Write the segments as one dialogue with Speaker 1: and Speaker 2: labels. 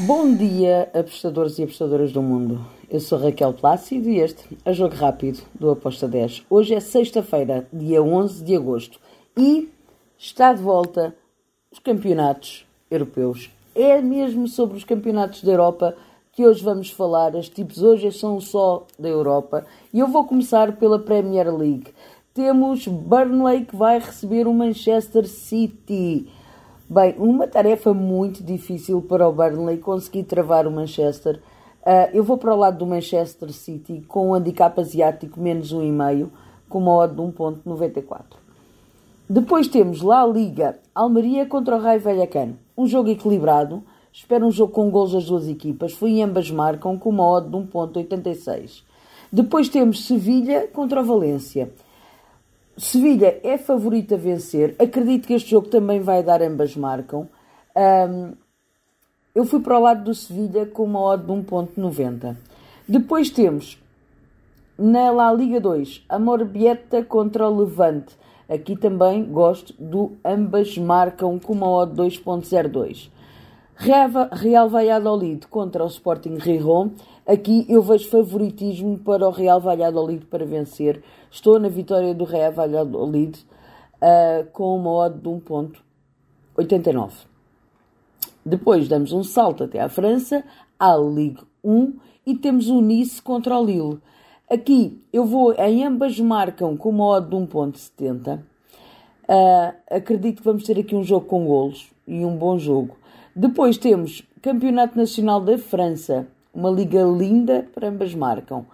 Speaker 1: Bom dia, apostadores e apostadoras do mundo. Eu sou Raquel Plácido e este é o Jogo Rápido do Aposta 10. Hoje é sexta-feira, dia 11 de agosto e está de volta os campeonatos europeus. É mesmo sobre os campeonatos da Europa que hoje vamos falar. As tipos hoje são só da Europa e eu vou começar pela Premier League. Temos Burnley que vai receber o Manchester City. Bem, uma tarefa muito difícil para o Burnley conseguir travar o Manchester. Uh, eu vou para o lado do Manchester City com um handicap asiático menos 1,5 com uma odd de 1.94. Depois temos La Liga, Almeria contra o Raio Vallecano. Um jogo equilibrado. Espero um jogo com gols das duas equipas. Foi ambas marcam com uma odd de 1.86. Depois temos Sevilha contra o Valência. Sevilha é favorita a vencer. Acredito que este jogo também vai dar ambas marcam. Um, eu fui para o lado do Sevilha com uma odd de 1.90. Depois temos na La Liga 2, a Morbieta contra o Levante. Aqui também gosto do ambas marcam com uma odd 2.02. Real Valladolid contra o Sporting Rijon. Aqui eu vejo favoritismo para o Real Valladolid para vencer. Estou na vitória do Real Valladolid uh, com uma odd de 1.89. Depois damos um salto até à França, à Ligue 1 e temos o Nice contra o Lille. Aqui eu vou, em ambas marcam com uma odd de 1.70. Uh, ah, acredito que vamos ter aqui um jogo com golos e um bom jogo. Depois temos Campeonato Nacional da França, uma liga linda para ambas marcam.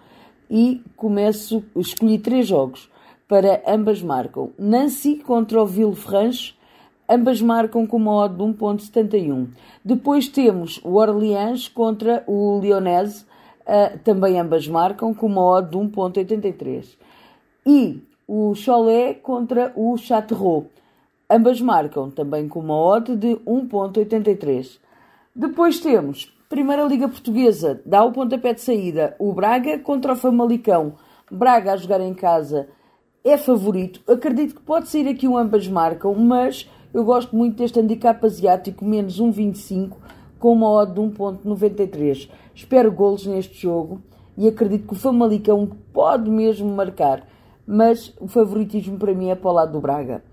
Speaker 1: E começo, escolhi três jogos para ambas marcam. Nancy contra o Villefranche, ambas marcam com uma odd de 1.71. Depois temos o Orleans contra o Lyonese, uh, também ambas marcam com uma odd de 1.83. E o Cholet contra o Châteauroux Ambas marcam também com uma odd de 1.83. Depois temos Primeira Liga Portuguesa, dá o pontapé de saída, o Braga contra o Famalicão. Braga a jogar em casa é favorito. Acredito que pode sair aqui um ambas marcam, mas eu gosto muito deste handicap asiático, menos 1.25, com uma odd de 1.93. Espero golos neste jogo e acredito que o Famalicão pode mesmo marcar, mas o favoritismo para mim é para o lado do Braga.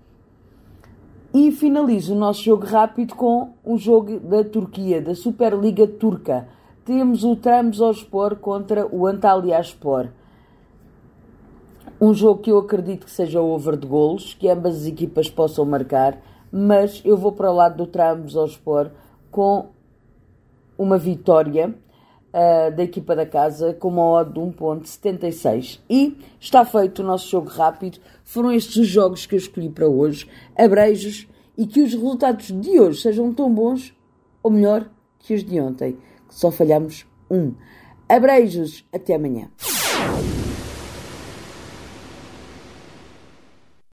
Speaker 1: E finalizo o nosso jogo rápido com o jogo da Turquia, da Superliga Turca. Temos o Trabzonspor contra o Antalyaspor. Um jogo que eu acredito que seja over de golos, que ambas as equipas possam marcar, mas eu vou para o lado do Trabzonspor com uma vitória uh, da equipa da casa com uma odd de 1.76. E está feito o nosso jogo rápido. Foram estes os jogos que eu escolhi para hoje. Abreijos e que os resultados de hoje sejam tão bons, ou melhor, que os de ontem, que só falhamos um. Abreijos, até amanhã.